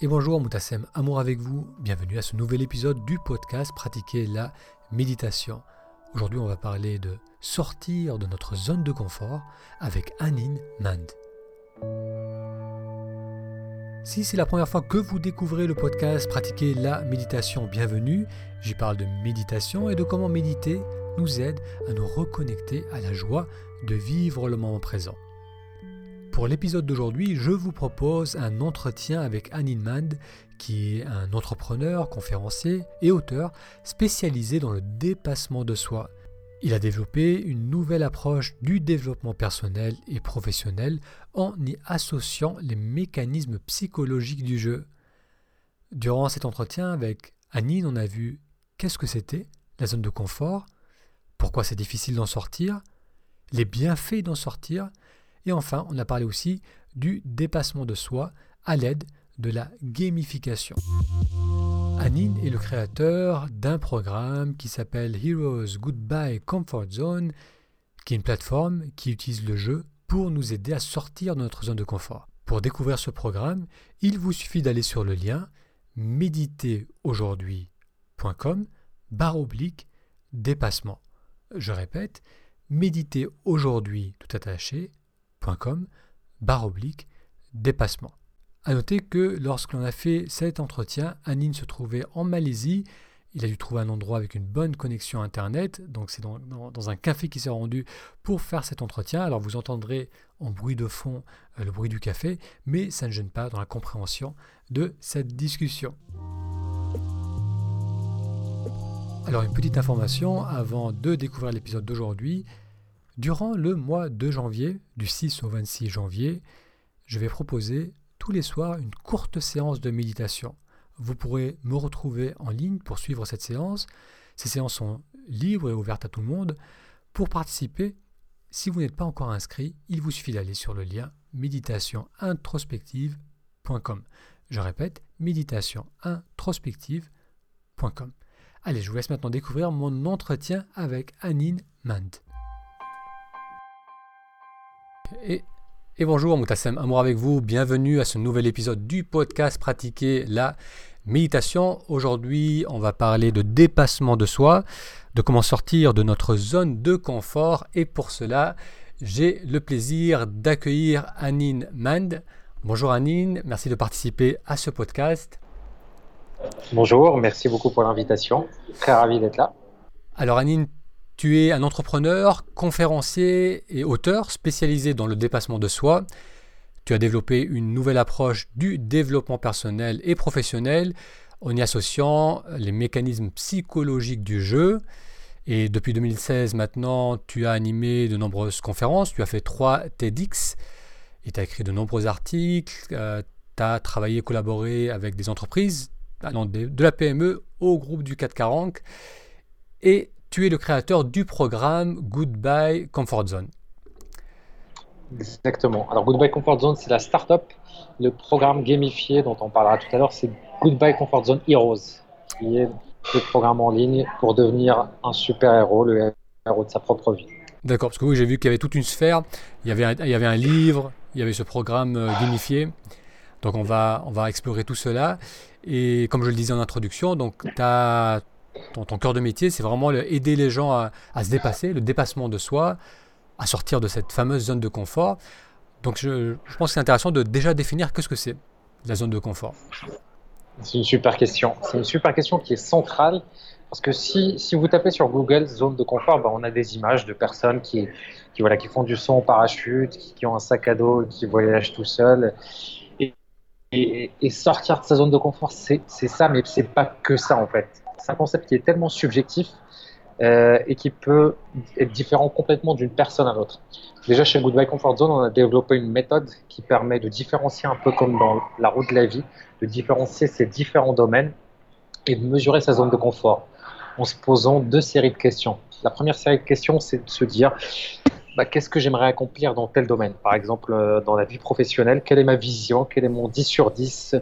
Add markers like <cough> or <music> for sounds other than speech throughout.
Et bonjour, Moutassem Amour avec vous. Bienvenue à ce nouvel épisode du podcast Pratiquer la méditation. Aujourd'hui, on va parler de sortir de notre zone de confort avec Anine Mand. Si c'est la première fois que vous découvrez le podcast Pratiquer la méditation, bienvenue. J'y parle de méditation et de comment méditer nous aide à nous reconnecter à la joie de vivre le moment présent. Pour l'épisode d'aujourd'hui, je vous propose un entretien avec Anine Mand, qui est un entrepreneur, conférencier et auteur spécialisé dans le dépassement de soi. Il a développé une nouvelle approche du développement personnel et professionnel en y associant les mécanismes psychologiques du jeu. Durant cet entretien avec Anine, on a vu qu'est-ce que c'était la zone de confort, pourquoi c'est difficile d'en sortir, les bienfaits d'en sortir, et enfin, on a parlé aussi du dépassement de soi à l'aide de la gamification. Anine est le créateur d'un programme qui s'appelle Heroes Goodbye Comfort Zone, qui est une plateforme qui utilise le jeu pour nous aider à sortir de notre zone de confort. Pour découvrir ce programme, il vous suffit d'aller sur le lien méditeraujourd'hui.com barre oblique dépassement. Je répète, méditer aujourd'hui tout attaché barre oblique dépassement. A noter que lorsque l'on a fait cet entretien, Anine se trouvait en Malaisie. Il a dû trouver un endroit avec une bonne connexion Internet. Donc c'est dans, un café qui s'est rendu pour faire cet entretien. Alors vous entendrez en bruit de fond euh, le bruit du café, mais ça ne gêne pas dans la compréhension de cette discussion. Alors une petite information avant de découvrir l'épisode d'aujourd'hui. Durant le mois de janvier, du 6 au 26 janvier, je vais proposer tous les soirs une courte séance de méditation. Vous pourrez me retrouver en ligne pour suivre cette séance. Ces séances sont libres et ouvertes à tout le monde. Pour participer, si vous n'êtes pas encore inscrit, il vous suffit d'aller sur le lien méditationintrospective.com. Je répète, méditationintrospective.com. Allez, je vous laisse maintenant découvrir mon entretien avec Anine Mand. Et, bonjour, Moutassem Amour avec vous. Bienvenue à ce nouvel épisode du podcast Pratiquer la méditation. Aujourd'hui, on va parler de dépassement de soi, de comment sortir de notre zone de confort. Et pour cela, j'ai le plaisir d'accueillir Anine Mand. Bonjour Anine, merci de participer à ce podcast. Bonjour, merci beaucoup pour l'invitation. Très ravi d'être là. Alors Anine, tu es un entrepreneur, conférencier et auteur spécialisé dans le dépassement de soi. Tu as développé une nouvelle approche du développement personnel et professionnel en y associant les mécanismes psychologiques du jeu. Et depuis 2016 maintenant, tu as animé de nombreuses conférences, tu as fait trois TEDx et tu as écrit de nombreux articles, euh, tu as travaillé, collaboré avec des entreprises, de la PME au groupe du 440. Et tu es le créateur du programme Goodbye Comfort Zone. Exactement. Alors Goodbye Comfort Zone, c'est la start-up. Le programme gamifié dont on parlera tout à l'heure, c'est Goodbye Comfort Zone Heroes, qui est le programme en ligne pour devenir un super-héros, le héros de sa propre vie. D'accord, parce que oui, j'ai vu qu'il y avait toute une sphère. Il y avait un, il y avait un livre, il y avait ce programme euh, gamifié. Donc on va, on va explorer tout cela. Et comme je le disais en introduction, donc tu as ton, ton cœur de métier, c'est vraiment aider les gens à, se dépasser, le dépassement de soi, à sortir de cette fameuse zone de confort. Donc je, pense que c'est intéressant de déjà définir qu'est-ce que c'est la zone de confort. C'est une super question. C'est une super question qui est centrale. Parce que si, vous tapez sur Google zone de confort, ben, on a des images de personnes qui, voilà, qui font du son en parachute, qui, ont un sac à dos, qui voyagent tout seuls. Et, et, et sortir de sa zone de confort, c'est ça, mais c'est pas que ça en fait c'est un concept qui est tellement subjectif euh, et qui peut être différent complètement d'une personne à l'autre. Déjà chez Goodbye Comfort Zone, on a développé une méthode qui permet de différencier un peu comme dans la route de la vie, de différencier ces différents domaines et de mesurer sa zone de confort en se posant deux séries de questions. La première série de questions, c'est de se dire bah, qu'est-ce que j'aimerais accomplir dans tel domaine? Par exemple, euh, dans la vie professionnelle, quelle est ma vision? Quel est mon 10 sur 10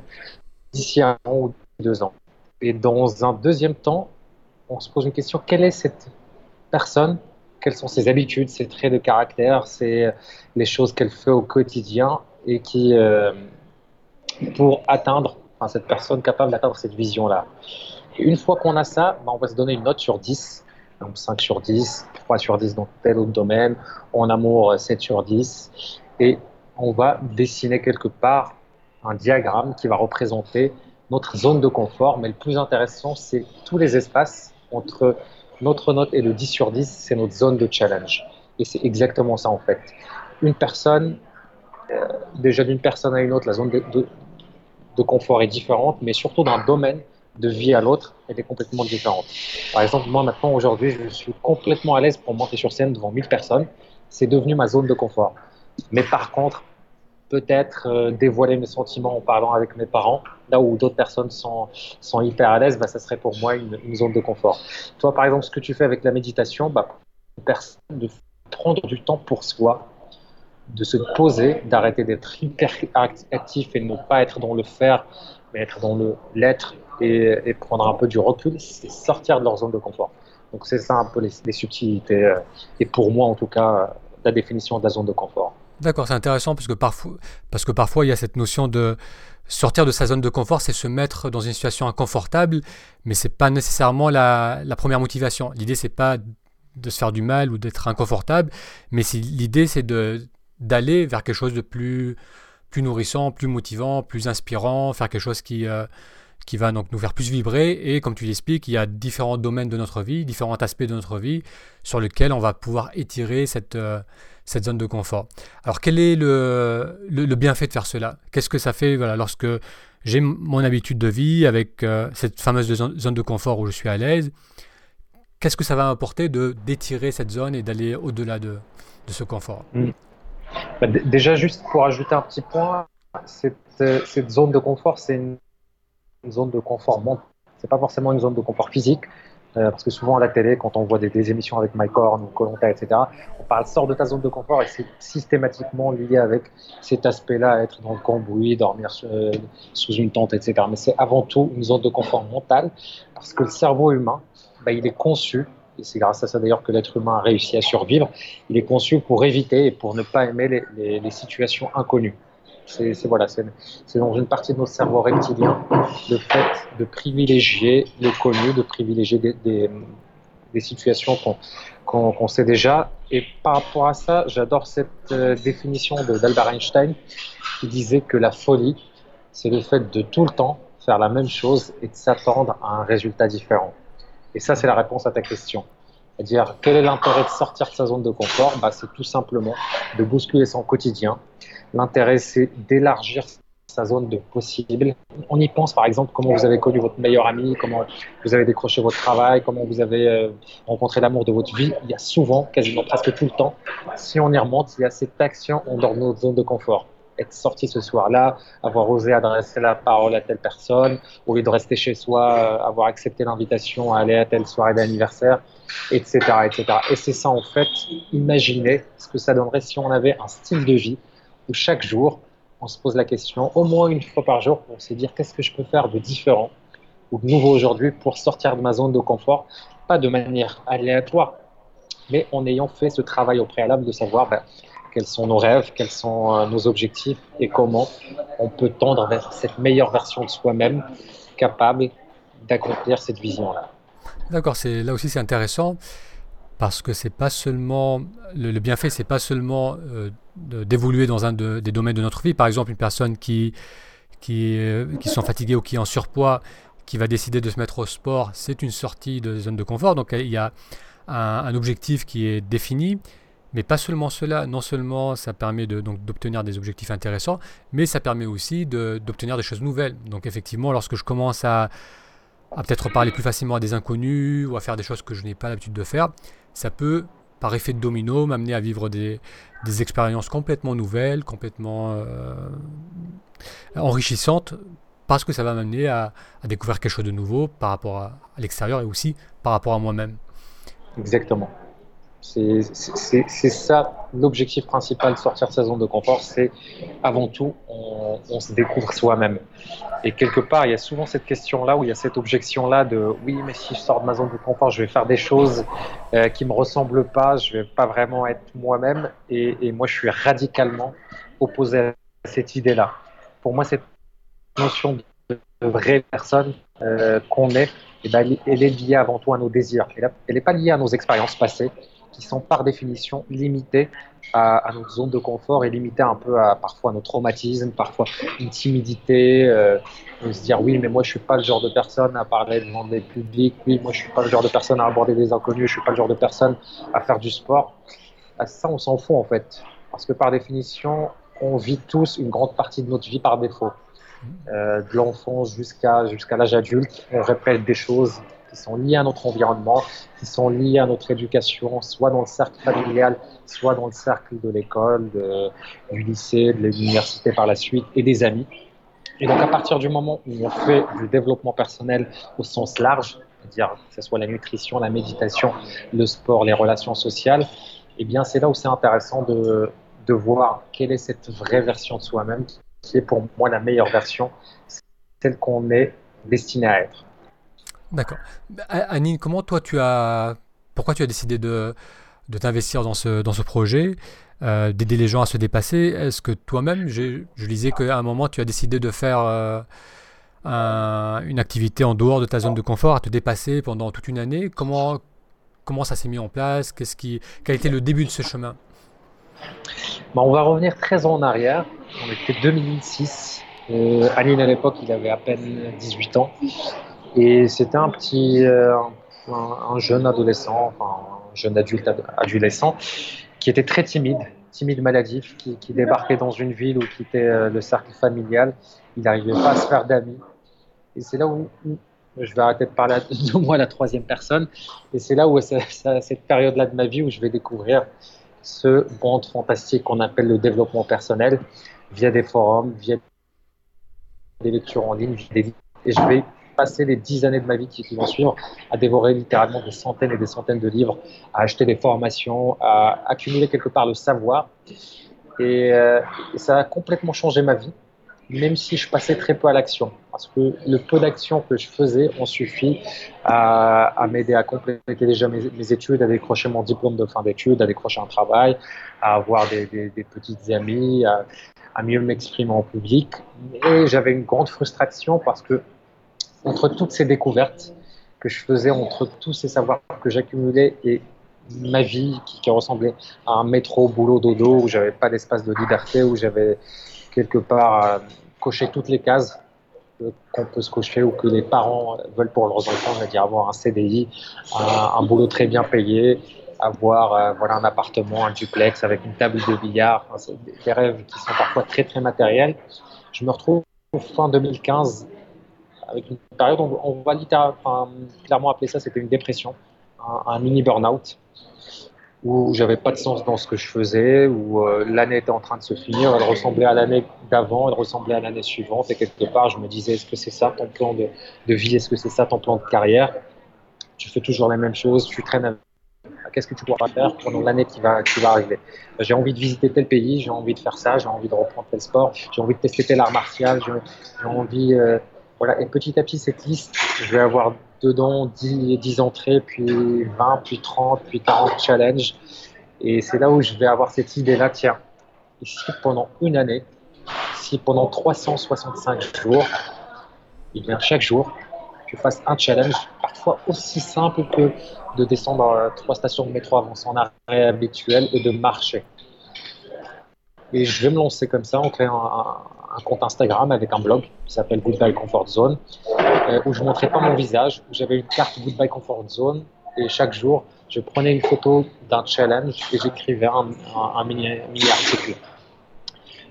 d'ici un an ou deux ans? Et dans un deuxième temps, on se pose une question. Quelle est cette personne? Quelles sont ses habitudes, ses traits de caractère, c'est les choses qu'elle fait au quotidien et qui, euh, pour atteindre cette personne capable d'atteindre cette vision-là? Et une fois qu'on a ça, bah, on va se donner une note sur 10, donc 5 sur 10, 3 sur 10 dans tel autre domaine, en amour 7 sur 10, et on va dessiner quelque part un diagramme qui va représenter notre zone de confort, mais le plus intéressant, c'est tous les espaces entre notre note et le 10 sur 10, c'est notre zone de challenge. Et c'est exactement ça en fait. Une personne, euh, déjà d'une personne à une autre, la zone de, de, confort est différente, mais surtout d'un domaine de vie à l'autre, elle est complètement différente. Par exemple, moi maintenant, aujourd'hui, je suis complètement à l'aise pour monter sur scène devant 1000 personnes. C'est devenu ma zone de confort. Mais par contre, peut-être euh, dévoiler mes sentiments en parlant avec mes parents, là où d'autres personnes sont, sont hyper à l'aise, bah, ça serait pour moi une, zone de confort. Toi, par exemple, ce que tu fais avec la méditation, bah, de prendre du temps pour soi, de se poser, d'arrêter d'être hyper actif et de ne pas être dans le faire, mais être dans l'être et, prendre un peu du recul, c'est sortir de leur zone de confort. Donc c'est ça un peu les, subtilités euh, et pour moi en tout cas la définition de la zone de confort. D'accord, c'est intéressant parce que, parfois, parce que parfois il y a cette notion de sortir de sa zone de confort, c'est se mettre dans une situation inconfortable, mais c'est pas nécessairement la, première motivation. L'idée c'est pas de se faire du mal ou d'être inconfortable, mais l'idée c'est d'aller vers quelque chose de plus plus nourrissant, plus motivant, plus inspirant, faire quelque chose qui euh, qui va donc nous faire plus vibrer. Et comme tu l'expliques, il y a différents domaines de notre vie, différents aspects de notre vie sur lesquels on va pouvoir étirer cette, euh, cette zone de confort. Alors quel est le, le, bienfait de faire cela? Qu'est-ce que ça fait voilà, lorsque j'ai mon habitude de vie avec euh, cette fameuse zone de confort où je suis à l'aise? Qu'est-ce que ça va m'apporter de d'étirer cette zone et d'aller au-delà de, de, ce confort? Mmh. bah, Déjà, juste pour ajouter un petit point, cette, cette zone de confort, c'est une zone de confort mental. C'est pas forcément une zone de confort physique, euh, parce que souvent à la télé, quand on voit des, émissions avec Mike Horn ou Colonta, etc., on parle sort de ta zone de confort et c'est systématiquement lié avec cet aspect-là, être dans le cambouis, dormir euh, sous une tente, etc. Mais c'est avant tout une zone de confort mental, parce que le cerveau humain, bah, il est conçu et c'est grâce à ça d'ailleurs que l'être humain a réussi à survivre, il est conçu pour éviter et pour ne pas aimer les, les, les situations inconnues. C'est dans une partie de notre cerveau reptilien le fait de privilégier le connu, de privilégier des, des, situations qu'on sait déjà. Et par rapport à ça, j'adore cette euh, définition d'Albert Einstein qui disait que la folie, c'est le fait de tout le temps faire la même chose et de s'attendre à un résultat différent. Et ça, c'est la réponse à ta question. C'est-à-dire, quel est l'intérêt de sortir de sa zone de confort? Bah, C'est tout simplement de bousculer son quotidien, L'intérêt, c'est d'élargir sa zone de possible. On y pense, par exemple, comment vous avez connu votre meilleur ami, comment vous avez décroché votre travail, comment vous avez euh, rencontré l'amour de votre vie. Il y a souvent, quasiment presque tout le temps, si on y remonte, il y a cette action en dehors de notre zone de confort. Être sorti ce soir-là, avoir osé adresser la parole à telle personne, au lieu de rester chez soi, euh, avoir accepté l'invitation à aller à telle soirée d'anniversaire, etc., etc. Et c'est ça, en fait, imaginer ce que ça donnerait si on avait un style de vie où chaque jour, on se pose la question, au moins une fois par jour, pour se dire qu'est-ce que je peux faire de différent ou de nouveau aujourd'hui pour sortir de ma zone de confort, pas de manière aléatoire, mais en ayant fait ce travail au préalable de savoir ben, quels sont nos rêves, quels sont euh, nos objectifs et comment on peut tendre vers cette meilleure version de soi-même capable d'accomplir cette vision-là. D'accord, là aussi c'est intéressant parce que c'est pas seulement le, bienfait, c'est pas seulement euh, d'évoluer dans un des domaines de notre vie. Par exemple, une personne qui qui, euh, qui sont fatiguées ou qui est en surpoids, qui va décider de se mettre au sport, c'est une sortie de zone de confort. Donc il y a un, objectif qui est défini, mais pas seulement cela. Non seulement ça permet de, donc d'obtenir des objectifs intéressants, mais ça permet aussi d'obtenir des choses nouvelles. Donc effectivement, lorsque je commence à à peut-être parler plus facilement à des inconnus ou à faire des choses que je n'ai pas l'habitude de faire, ça peut, par effet de domino, m'amener à vivre des, expériences complètement nouvelles, complètement euh, enrichissantes, parce que ça va m'amener à, découvrir quelque chose de nouveau par rapport à l'extérieur et aussi par rapport à moi-même. Exactement. C'est ça l'objectif principal de sortir de sa zone de confort, c'est avant tout, on, se découvre soi-même. Et quelque part, il y a souvent cette question-là, où il y a cette objection-là de oui, mais si je sors de ma zone de confort, je vais faire des choses euh, qui me ressemblent pas, je vais pas vraiment être moi-même. Et, moi, je suis radicalement opposé à cette idée-là. Pour moi, cette notion de vraie personne qu'on est, et eh ben, elle est liée avant tout à nos désirs. Elle n'est pas liée à nos expériences passées, qui sont par définition limitées à, notre zone de confort et limitées un peu à parfois nos traumatismes, parfois une timidité, euh, se dire oui mais moi je suis pas le genre de personne à parler devant des publics, oui moi je suis pas le genre de personne à aborder des inconnus, je suis pas le genre de personne à faire du sport. À ça on s'en fout en fait, parce que par définition on vit tous une grande partie de notre vie par défaut. Euh, de l'enfance jusqu'à jusqu'à l'âge adulte, on répète des choses qui sont liées à notre environnement, qui sont liées à notre éducation, soit dans le cercle familial, soit dans le cercle de l'école, du lycée, de l'université par la suite, et des amis. Et donc à partir du moment où on fait du développement personnel au sens large, c'est-à-dire que ce soit la nutrition, la méditation, le sport, les relations sociales, eh bien c'est là où c'est intéressant de, de voir quelle est cette vraie version de soi-même qui est pour moi la meilleure version, celle qu'on est destiné à être. D'accord. Anine, comment toi tu as. Pourquoi tu as décidé de, de t'investir dans ce, dans ce projet, euh, d'aider les gens à se dépasser? Est-ce que toi-même, je lisais qu'à un moment tu as décidé de faire euh, une activité en dehors de ta zone de confort, à te dépasser pendant toute une année? Comment, comment ça s'est mis en place? Qu'est-ce qui, Quel était le début de ce chemin? Bah, On va revenir très en arrière. On était 2006. Euh, Anine, à l'époque, il avait à peine 18 ans. Et c'était un petit, euh, un, jeune adolescent, enfin, un jeune adulte adolescent, qui était très timide, timide maladif, qui, qui débarquait dans une ville où quittait euh, le cercle familial. Il n'arrivait pas à se faire d'amis. Et c'est là où, je vais arrêter de parler <laughs> de moi la troisième personne. Et c'est là où c'est cette période-là de ma vie où je vais découvrir ce monde fantastique qu'on appelle le développement personnel via des forums, via des lectures en ligne, via des et je vais passer les dix années de ma vie qui, vont suivre à dévorer littéralement des centaines et des centaines de livres, à acheter des formations, à accumuler quelque part le savoir. Et, euh, ça a complètement changé ma vie, même si je passais très peu à l'action. Parce que le peu d'action que je faisais ont suffi à, m'aider à compléter déjà mes, études, à décrocher mon diplôme de fin d'études, à décrocher un travail, à avoir des, petites amies, à, à mieux m'exprimer en public. Et j'avais une grande frustration parce que entre toutes ces découvertes que je faisais, entre tous ces savoirs que j'accumulais et ma vie qui, ressemblait à un métro, boulot, dodo, où j'avais pas d'espace de liberté, où j'avais quelque part euh, coché toutes les cases qu'on peut se cocher ou que les parents veulent pour leurs enfants, c'est-à-dire avoir un CDI, un, boulot très bien payé, avoir euh, voilà, un appartement, un duplex avec une table de billard, des rêves qui sont parfois très très matériels. Je me retrouve fin 2015 avec une période, on, on va clairement appeler ça, c'était une dépression, un, mini burn-out, où j'avais pas de sens dans ce que je faisais, où euh, l'année était en train de se finir, elle ressemblait à l'année d'avant, elle ressemblait à l'année suivante, et quelque part, je me disais, est-ce que c'est ça ton plan de, vie, est-ce que c'est ça ton plan de carrière? Tu fais toujours la même chose, tu traînes qu'est-ce que tu pourras faire pendant l'année qui va, qui va arriver? J'ai envie de visiter tel pays, j'ai envie de faire ça, j'ai envie de reprendre tel sport, j'ai envie de tester tel art martial, j'ai envie euh, voilà, et petit à petit, cette liste, je vais avoir dedans 10, 10 entrées, puis 20, puis 30, puis 40 challenges. Et c'est là où je vais avoir cette idée-là, tiens, si pendant une année, si pendant 365 jours, et eh bien chaque jour, je fasse un challenge, parfois aussi simple que de descendre trois stations de métro avant son arrêt habituel et de marcher. Et je vais me lancer comme ça en créant un, compte Instagram avec un blog qui s'appelle Goodbye Comfort Zone, euh, où je ne montrais pas mon visage, où j'avais une carte Goodbye Comfort Zone, et chaque jour, je prenais une photo d'un challenge et j'écrivais un, mini, article.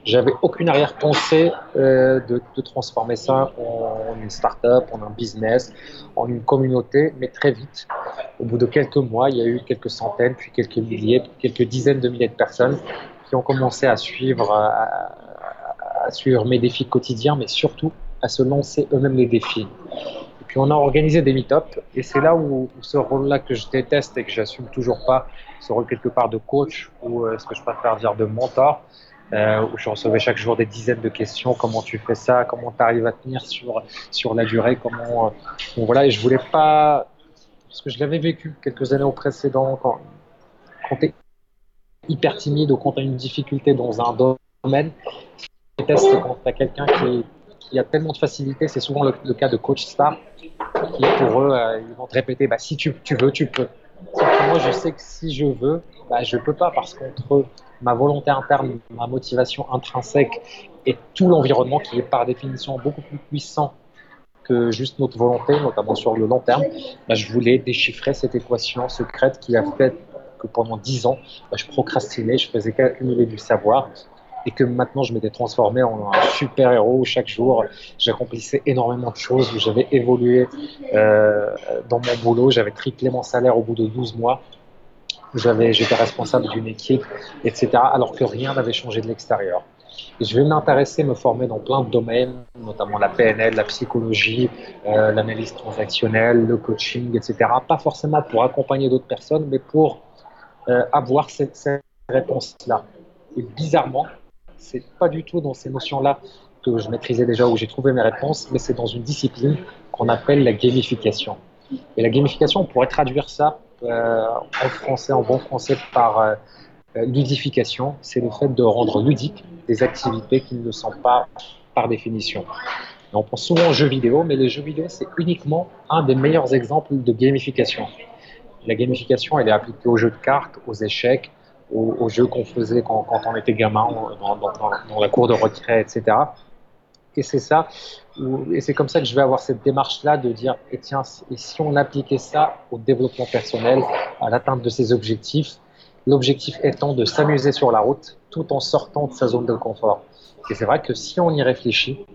J'avais aucune arrière-pensée euh, de, transformer ça en une start-up, en un business, en une communauté, mais très vite, au bout de quelques mois, il y a eu quelques centaines, puis quelques milliers, quelques dizaines de milliers de personnes qui ont commencé à suivre, suivre mes défis quotidiens, mais surtout à se lancer eux-mêmes les défis. Et puis on a organisé des meet-up, et c'est là où, ce rôle-là que je déteste et que j'assume toujours pas, ce rôle quelque part de coach ou euh, ce que je préfère dire de mentor, euh, où je recevais chaque jour des dizaines de questions, comment tu fais ça, comment tu arrives à tenir sur, sur la durée, comment... Euh, bon, voilà, et je voulais pas... Parce que je l'avais vécu quelques années au précédent, quand, quand tu hyper timide ou quand tu as une difficulté dans un domaine, c'est quand tu as quelqu'un qui, a tellement de facilité. C'est souvent le, cas de coach star qui, pour eux, euh, ils vont te répéter bah, si tu, tu, veux, tu peux. moi, je sais que si je veux, bah, je peux pas parce qu'entre ma volonté interne, ma motivation intrinsèque et tout l'environnement qui est par définition beaucoup plus puissant que juste notre volonté, notamment sur le long terme, bah, je voulais déchiffrer cette équation secrète qui a fait que pendant dix ans, bah, je procrastinais, je faisais qu'accumuler du savoir et que maintenant je m'étais transformé en un super héros chaque jour. J'accomplissais énormément de choses, j'avais évolué euh, dans mon boulot, j'avais triplé mon salaire au bout de 12 mois, j'avais, j'étais responsable d'une équipe, etc. Alors que rien n'avait changé de l'extérieur. Je vais m'intéresser, me former dans plein de domaines, notamment la PNL, la psychologie, euh, l'analyse transactionnelle, le coaching, etc. Pas forcément pour accompagner d'autres personnes, mais pour euh, avoir cette réponse-là. Et bizarrement, c'est pas du tout dans ces notions-là que je maîtrisais déjà où j'ai trouvé mes réponses, mais c'est dans une discipline qu'on appelle la gamification. Et la gamification, on pourrait traduire ça euh, en français, en bon français, par euh, ludification. C'est le fait de rendre ludique des activités qui ne sont pas par définition. on pense souvent aux jeux vidéo, mais les jeux vidéo, c'est uniquement un des meilleurs exemples de gamification. La gamification, elle est appliquée aux jeux de cartes, aux échecs, aux, jeux qu'on faisait quand, on était gamin, dans, la cour de retrait, etc. Et c'est ça, et c'est comme ça que je vais avoir cette démarche-là de dire, et tiens, et si on appliquait ça au développement personnel, à l'atteinte de ses objectifs, l'objectif étant de s'amuser sur la route tout en sortant de sa zone de confort. Et c'est vrai que si on y réfléchit,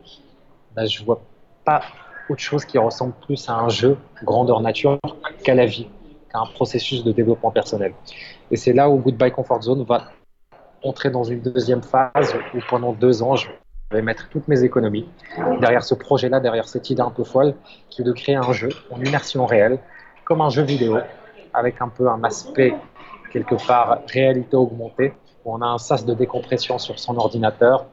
ben, je vois pas autre chose qui ressemble plus à un jeu grandeur nature qu'à la vie, un processus de développement personnel. Et c'est là où Goodbye Comfort Zone va entrer dans une deuxième phase où pendant deux ans, je vais mettre toutes mes économies derrière ce projet-là, derrière cette idée un peu folle, qui est de créer un jeu en immersion réelle, comme un jeu vidéo, avec un peu un aspect quelque part réalité augmentée, où on a un sas de décompression sur son ordinateur,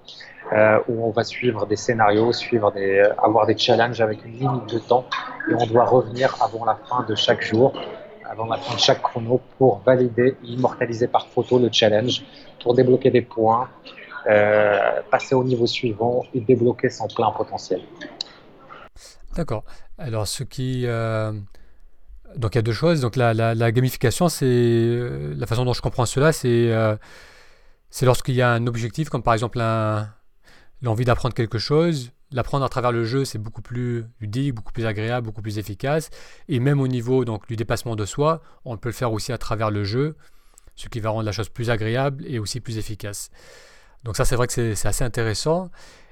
euh, où on va suivre des scénarios, suivre des, avoir des challenges avec une limite de temps, et on doit revenir avant la fin de chaque jour avant la fin de chaque chrono pour valider, immortaliser par photo le challenge, pour débloquer des points, euh, passer au niveau suivant et débloquer son plein potentiel. D'accord. Alors, ce qui. Euh, donc, il y a deux choses. Donc, la, la, gamification, c'est. Euh, la façon dont je comprends cela, c'est. c'est lorsqu'il y a un objectif, comme par exemple l'envie d'apprendre quelque chose, l'apprendre à travers le jeu, c'est beaucoup plus ludique, beaucoup plus agréable, beaucoup plus efficace. Et même au niveau donc, du dépassement de soi, on peut le faire aussi à travers le jeu, ce qui va rendre la chose plus agréable et aussi plus efficace. Donc ça, c'est vrai que c'est assez intéressant.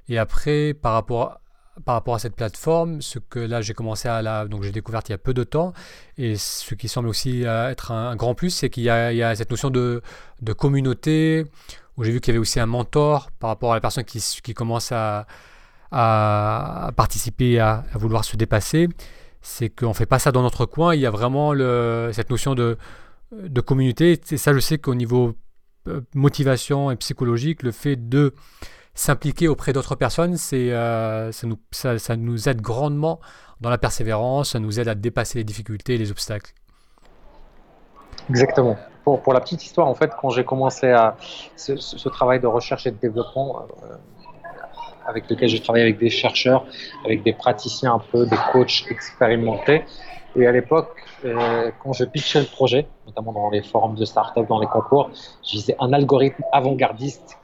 Et après, par rapport, à cette plateforme, ce que là j'ai commencé à la, donc j'ai découvert il y a peu de temps, et ce qui semble aussi euh, être un, grand plus, c'est qu'il y, y, a cette notion de, de communauté, où j'ai vu qu'il y avait aussi un mentor par rapport à la personne qui, qui commence à, à, participer, à, vouloir se dépasser, c'est qu'on ne fait pas ça dans notre coin. Il y a vraiment cette notion de, communauté. Et ça, je sais qu'au niveau euh, motivation et psychologique, le fait de s'impliquer auprès d'autres personnes, euh, ça, nous, aide grandement dans la persévérance, ça nous aide à dépasser les difficultés et les obstacles. Exactement. Pour, la petite histoire, en fait, quand j'ai commencé à ce, ce, travail de recherche et de développement, euh, avec lequel j'ai travaillé avec des chercheurs, avec des praticiens un peu, des coachs expérimentés. Et à l'époque, euh, quand je pitchais le projet, notamment dans les forums de start-up, dans les concours, je disais un algorithme avant-gardiste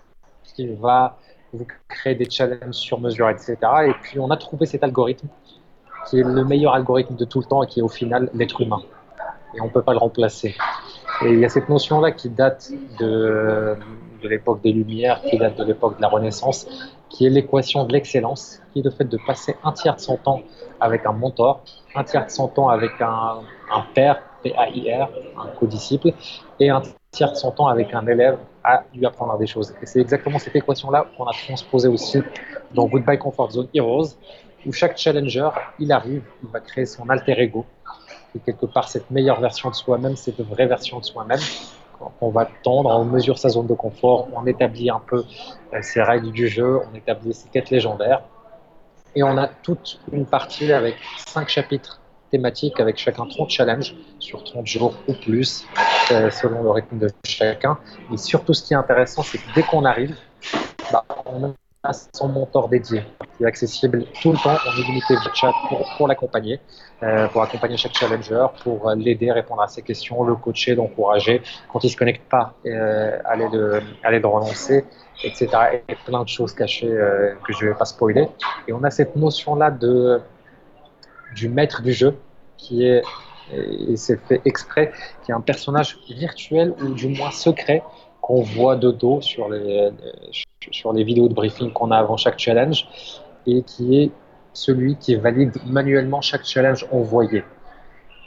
qui va vous créer des challenges sur mesure, etc. Et puis on a trouvé cet algorithme qui est le meilleur algorithme de tout le temps et qui est au final l'être humain. Et on ne peut pas le remplacer. Et il y a cette notion-là qui date de, de l'époque des Lumières, qui date de l'époque de la Renaissance, qui est l'équation de l'excellence, qui est le fait de passer un tiers de son temps avec un mentor, un tiers de son temps avec un, un père, P-A-I-R, un co-disciple, et un tiers de son temps avec un élève à lui apprendre des choses. Et c'est exactement cette équation-là qu'on a transposée aussi dans Goodbye Comfort Zone Heroes, où chaque challenger, il arrive, il va créer son alter ego, et quelque part cette meilleure version de soi-même, cette vraie version de soi-même, on va tendre, on mesure sa zone de confort, on établit un peu euh, ses règles du jeu, on établit ses quêtes légendaires. Et on a toute une partie avec cinq chapitres thématiques avec chacun 30 challenges sur 30 jours ou plus, euh, selon le rythme de chacun. Et surtout, ce qui est intéressant, c'est que dès qu'on arrive, bah, on son mentor dédié qui est accessible tout le temps en illimité via chat pour, l'accompagner, euh, pour accompagner chaque challenger, pour l'aider, répondre à ses questions, le coacher, l'encourager. Quand il se connecte pas, euh, aller, le, aller le relancer, etc. Et plein de choses cachées euh, que je vais pas spoiler. Et on a cette notion-là de du maître du jeu qui est et c'est fait exprès, qui est un personnage virtuel ou du moins secret qu'on voit de dos sur les, sur les vidéos de briefing qu'on a avant chaque challenge et qui est celui qui valide manuellement chaque challenge envoyé.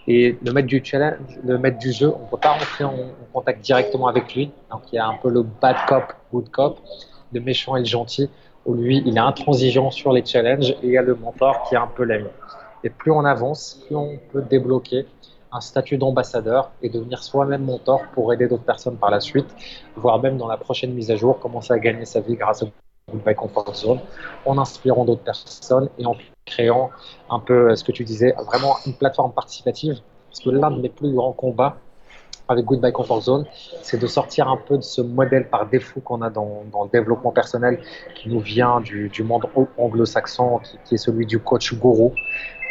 Et le maître du challenge, le maître du jeu, on ne peut pas rentrer en, contact directement avec lui. Donc il y a un peu le bad cop, good cop, le méchant et le gentil, où lui, il est intransigeant sur les challenges et il y a le mentor qui est un peu l'ami. Et plus on avance, plus on peut débloquer un statut d'ambassadeur et devenir soi-même mentor pour aider d'autres personnes par la suite, voire même dans la prochaine mise à jour, commencer à gagner sa vie grâce au Goodbye Comfort Zone, en inspirant d'autres personnes et en créant un peu ce que tu disais, vraiment une plateforme participative. Parce que l'un de mes plus grands combats avec Goodbye Comfort Zone, c'est de sortir un peu de ce modèle par défaut qu'on a dans, le développement personnel qui nous vient du, du monde anglo-saxon, qui, qui, est celui du coach gourou,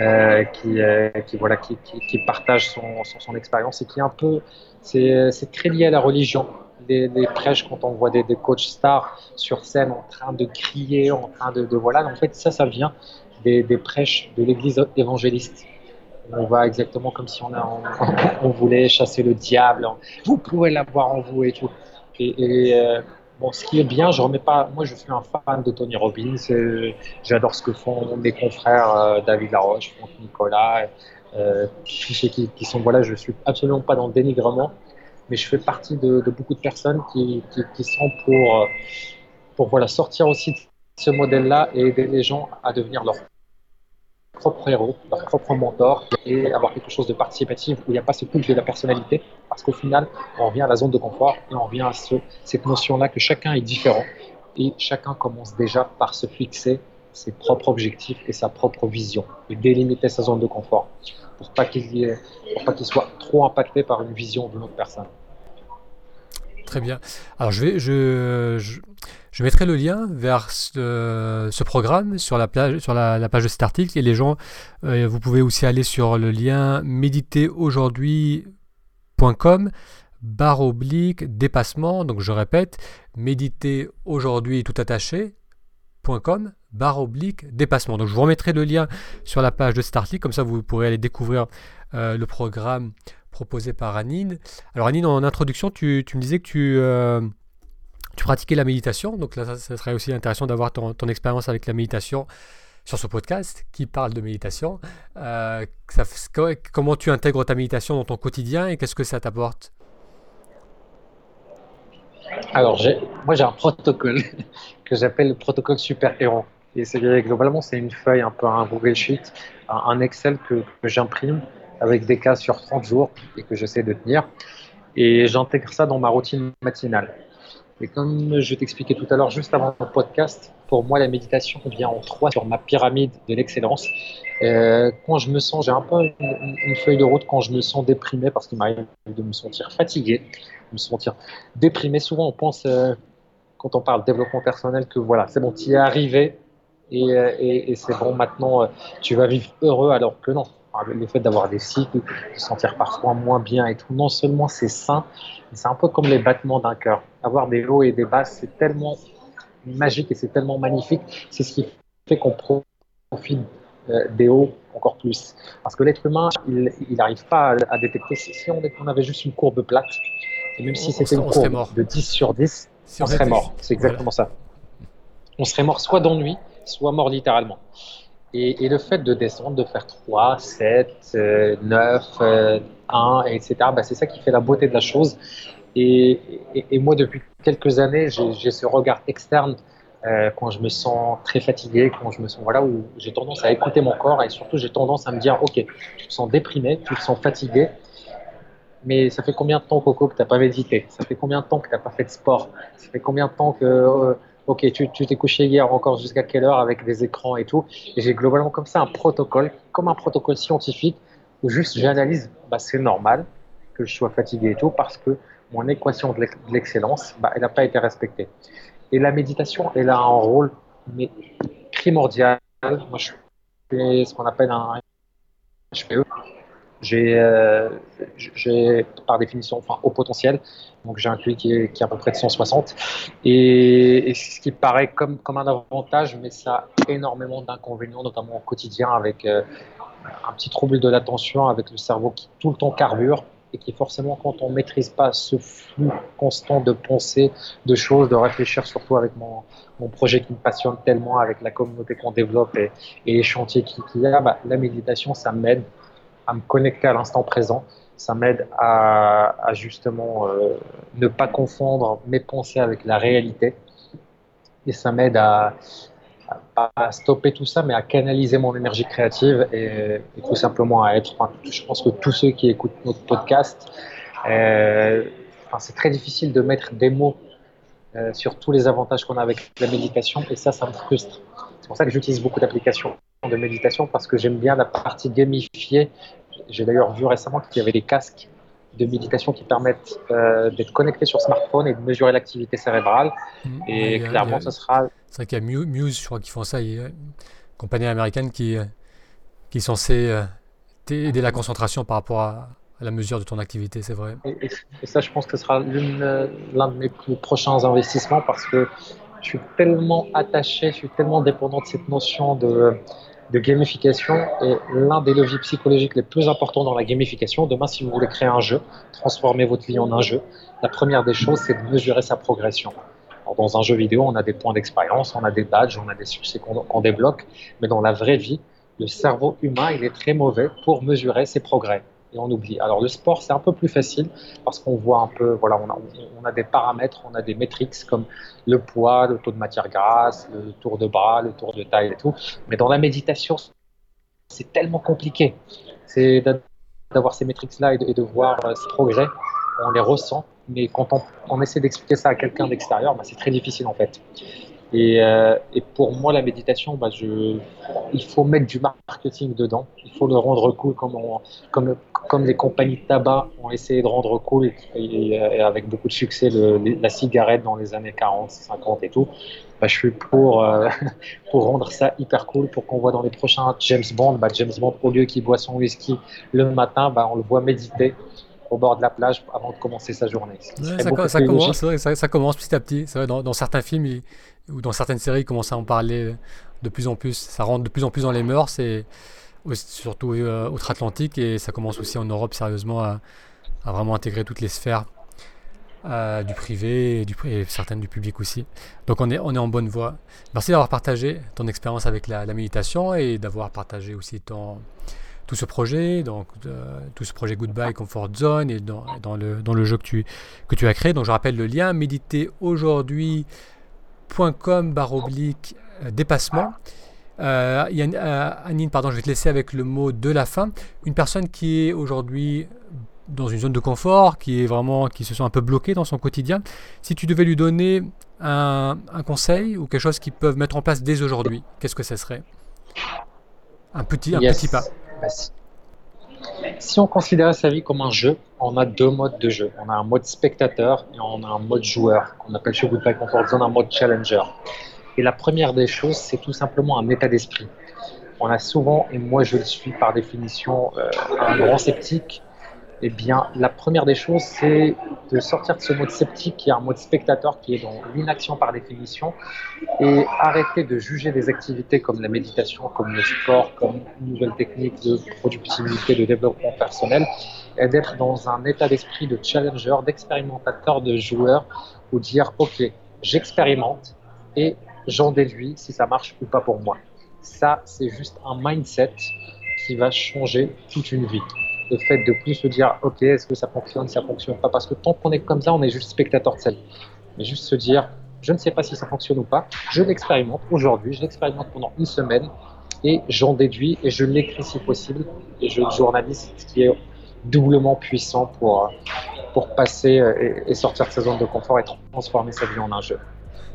euh, qui, euh, qui, voilà, qui, qui partage son, son, expérience et qui est un peu, c'est très lié à la religion. Les, les prêches, quand on voit des, des coachs stars sur scène en train de crier, en train de, de voilà, en fait ça, ça vient des, des prêches de l'Église évangéliste on va exactement comme si on, a, on, voulait chasser le diable. Vous pouvez l'avoir en vous et tout. Et, euh, bon, ce qui est bien, je remets pas. Moi, je suis un fan de Tony Robbins. J'adore ce que font mes confrères euh, David Laroche, Franck Nicolas, euh, qui, qui, sont voilà. Je suis absolument pas dans le dénigrement, mais je fais partie de, beaucoup de personnes qui, sont pour pour voilà sortir aussi de ce modèle-là et aider les gens à devenir leur propre héros, leur propre mentor et avoir quelque chose de participatif où il n'y a pas ce culte de la personnalité parce qu'au final, on revient à la zone de confort et on revient à ce, cette notion-là que chacun est différent et chacun commence déjà par se fixer ses propres objectifs et sa propre vision et délimiter sa zone de confort pour pas qu'il qu soit trop impacté par une vision d'une autre personne. Très bien. Alors je vais, je, je, mettrai le lien vers ce, programme sur la, sur la, page de cet article et les gens, euh, vous pouvez aussi aller sur le lien méditeraujourd'hui.com barre oblique dépassement. Donc je répète, méditer aujourd'hui tout attaché.com barre oblique dépassement. Donc je vous remettrai le lien sur la page de cet article, comme ça vous pourrez aller découvrir euh, le programme proposé par Anine. Alors Anine, en introduction, tu, me disais que tu, euh, tu pratiquais la méditation, donc là, ça, serait aussi intéressant d'avoir ton, expérience avec la méditation sur ce podcast qui parle de méditation. Euh, comment tu intègres ta méditation dans ton quotidien et qu'est-ce que ça t'apporte? Alors, moi j'ai un protocole <laughs> que j'appelle le protocole super-héros. Et globalement, c'est une feuille, un peu un Google Sheet, un, Excel que j'imprime avec des cas sur 30 jours et que j'essaie de tenir. Et j'intègre ça dans ma routine matinale. Et comme je t'expliquais tout à l'heure, juste avant le podcast, pour moi, la méditation vient en trois sur ma pyramide de l'excellence. Euh, quand je me sens, j'ai un peu une, feuille de route quand je me sens déprimé, parce qu'il m'arrive de me sentir fatigué, de me sentir déprimé. Souvent, on pense, euh, quand on parle développement personnel, que voilà, c'est bon, tu y es arrivé et, euh, et, c'est bon, maintenant, tu vas vivre heureux, alors que non le fait d'avoir des cycles, de sentir parfois moins bien et tout, non seulement c'est sain, mais c'est un peu comme les battements d'un cœur. Avoir des hauts et des bas, c'est tellement magique et c'est tellement magnifique. C'est ce qui fait qu'on profite euh, des hauts encore plus. Parce que l'être humain, il n'arrive pas à, détecter. Si on, avait juste une courbe plate, et même si c'était une courbe de 10 sur 10, on, serait mort. C'est exactement ça. On serait mort soit d'ennui, soit mort littéralement. Et, le fait de descendre, de faire 3, 7, 9, 1, etc., c'est ça qui fait la beauté de la chose. Et, moi, depuis quelques années, j'ai ce regard externe euh, quand je me sens très fatigué, quand je me sens, voilà, où j'ai tendance à écouter mon corps et surtout j'ai tendance à me dire, ok, tu te sens déprimé, tu te sens fatigué, mais ça fait combien de temps, Coco, que tu n'as pas médité? Ça fait combien de temps que tu n'as pas fait de sport? Ça fait combien de temps que... Euh, ok, tu t'es couché hier encore jusqu'à quelle heure avec des écrans et tout? Et j'ai globalement comme ça un protocole, comme un protocole scientifique, où juste j'analyse, bah, c'est normal que je sois fatigué et tout, parce que mon équation de l'excellence, bah, elle n'a pas été respectée. Et la méditation, elle a un rôle primordial. Moi, je fais ce qu'on appelle un HPE. Euh, j'ai par définition enfin, au potentiel, donc j'ai un QI qui est, à peu près de 160. Et, et ce qui paraît comme, comme un avantage, mais ça a énormément d'inconvénients, notamment au quotidien, avec euh, un petit trouble de l'attention, avec le cerveau qui tout le temps carbure et qui forcément, quand on maîtrise pas ce flux constant de pensée, de choses, de réfléchir, surtout avec mon, mon projet qui me passionne tellement, avec la communauté qu'on développe et, et, les chantiers qu'il y a, bah, la méditation, ça m'aide à me connecter à l'instant présent. Ça m'aide à, à, justement euh, ne pas confondre mes pensées avec la réalité. Et ça m'aide à, à, stopper tout ça, mais à canaliser mon énergie créative et, tout simplement à être. Je pense que tous ceux qui écoutent notre podcast, euh, c'est très difficile de mettre des mots euh, sur tous les avantages qu'on a avec la méditation et ça, ça me frustre. C'est pour ça que j'utilise beaucoup d'applications de méditation parce que j'aime bien la partie gamifiée. J'ai d'ailleurs vu récemment qu'il y avait des casques de méditation qui permettent euh, d'être connecté sur smartphone et de mesurer l'activité cérébrale. Mmh, et clairement, ce sera. C'est vrai qu'il y a Muse, je crois, qui font ça. Il y a une compagnie américaine qui, qui est censée euh, aider la concentration par rapport à, la mesure de ton activité, c'est vrai. Et, et, ça, je pense que ce sera l'un de mes plus prochains investissements parce que je suis tellement attaché, je suis tellement dépendant de cette notion de de gamification est l'un des leviers psychologiques les plus importants dans la gamification. Demain, si vous voulez créer un jeu, transformer votre vie en un jeu, la première des choses, c'est de mesurer sa progression. Dans un jeu vidéo, on a des points d'expérience, on a des badges, on a des succès qu'on débloque, mais dans la vraie vie, le cerveau humain, il est très mauvais pour mesurer ses progrès et on oublie. Alors le sport, c'est un peu plus facile parce qu'on voit un peu, voilà, on a, on a, des paramètres, on a des métriques comme le poids, le taux de matière grasse, le tour de bras, le tour de taille et tout. Mais dans la méditation, c'est tellement compliqué. C'est d'avoir ces métriques-là et, de voir euh, ces progrès, on les ressent. Mais quand on, essaie d'expliquer ça à quelqu'un d'extérieur, bah, c'est très difficile en fait. Et, euh, et, pour moi, la méditation, bah, je, il faut mettre du marketing dedans. Il faut le rendre cool comme, on, comme, comme les compagnies de tabac ont essayé de rendre cool et, et avec beaucoup de succès le, la cigarette dans les années 40, 50 et tout. Bah, je suis pour, euh, <laughs> pour rendre ça hyper cool, pour qu'on voit dans les prochains James Bond, bah, James Bond, au lieu qu'il boit son whisky le matin, bah, on le voit méditer au bord de la plage avant de commencer sa journée. Ouais, ça, ça, commence, vrai, ça, ça, commence petit à petit. Vrai, dans, dans, certains films il, ou dans certaines séries, ils commencent à en parler de plus en plus. Ça rentre de plus en plus dans les mœurs, et surtout euh, outre-Atlantique, et ça commence aussi en Europe sérieusement à, vraiment intégrer toutes les sphères euh, du privé et, certaines du public aussi. Donc on est, on est en bonne voie. Merci d'avoir partagé ton expérience avec la, méditation et d'avoir partagé aussi ton, tout ce projet, donc euh, tout ce projet Goodbye Comfort Zone et dans, dans, le, dans le jeu que tu, que tu as créé. Donc je rappelle le lien méditeraujourd'hui.com barre oblique euh. Euh, Yann, euh, Anine, pardon, je vais te laisser avec le mot de la fin. Une personne qui est aujourd'hui dans une zone de confort, qui est vraiment, qui se sent un peu bloquée dans son quotidien. Si tu devais lui donner un, un conseil ou quelque chose qu'ils peuvent mettre en place dès aujourd'hui, qu'est-ce que ça serait? Un petit, un yes. petit pas. Si, si on considérait sa vie comme un jeu, on a deux modes de jeu. On a un mode spectateur et on a un mode joueur, qu'on appelle chez Goodbye Comfort Zone un mode challenger. Et la première des choses, c'est tout simplement un état d'esprit. On a souvent, et moi je le suis par définition, euh, un grand sceptique, eh bien, la première des choses, c'est de sortir de ce mode sceptique qui est un mode spectateur qui est dans l'inaction par définition et arrêter de juger des activités comme la méditation, comme le sport, comme une nouvelle technique de productivité, de développement personnel et d'être dans un état d'esprit de challenger, d'expérimentateur, de joueur ou dire OK, j'expérimente et j'en déduis si ça marche ou pas pour moi. Ça, c'est juste un mindset qui va changer toute une vie. Le fait de plus se dire ok est-ce que ça fonctionne ça fonctionne pas? Parce que tant qu'on est comme ça on est juste spectateur de ça mais juste se dire je ne sais pas si ça fonctionne ou pas. Je l'expérimente aujourd'hui je l'expérimente pendant une semaine et j'en déduis et je l'écris si possible et je journalise ce qui est doublement puissant pour pour passer et, et sortir de sa zone de confort et transformer sa vie en un jeu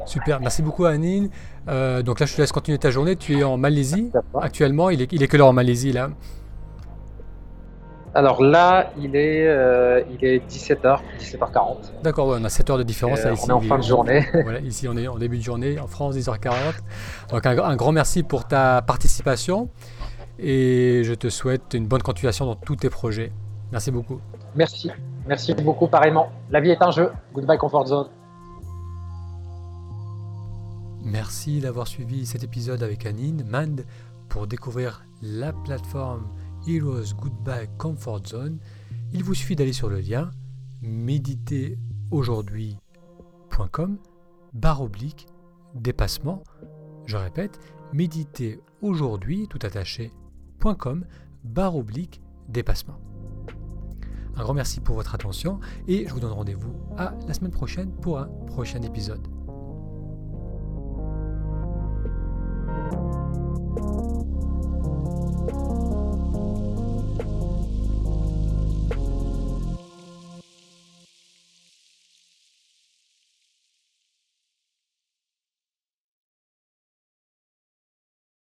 Super, merci beaucoup Anine. Euh, donc là je te laisse continuer ta journée. Tu es en Malaisie actuellement. Il est, il est quelle heure en Malaisie là Alors là, il est, euh, il est 17h, 17h40. D'accord, on a 7 heures de différence. Euh, ici, on est en fin de journée. <laughs> voilà, ici, on est en début de journée, en France, 10h40. Donc, un, un grand merci pour ta participation et je te souhaite une bonne continuation dans tous tes projets. Merci beaucoup. Merci. Merci beaucoup, pareillement. La vie est un jeu. Goodbye, Comfort Zone. Merci d'avoir suivi cet épisode avec Anine Mand pour découvrir la plateforme Heroes Goodbye Comfort Zone. Il vous suffit d'aller sur le lien méditeraujourd'hui.com barre oblique dépassement. Je répète, méditer aujourd'hui tout attaché.com barre oblique dépassement. Un grand merci pour votre attention et je vous donne rendez-vous à la semaine prochaine pour un prochain épisode.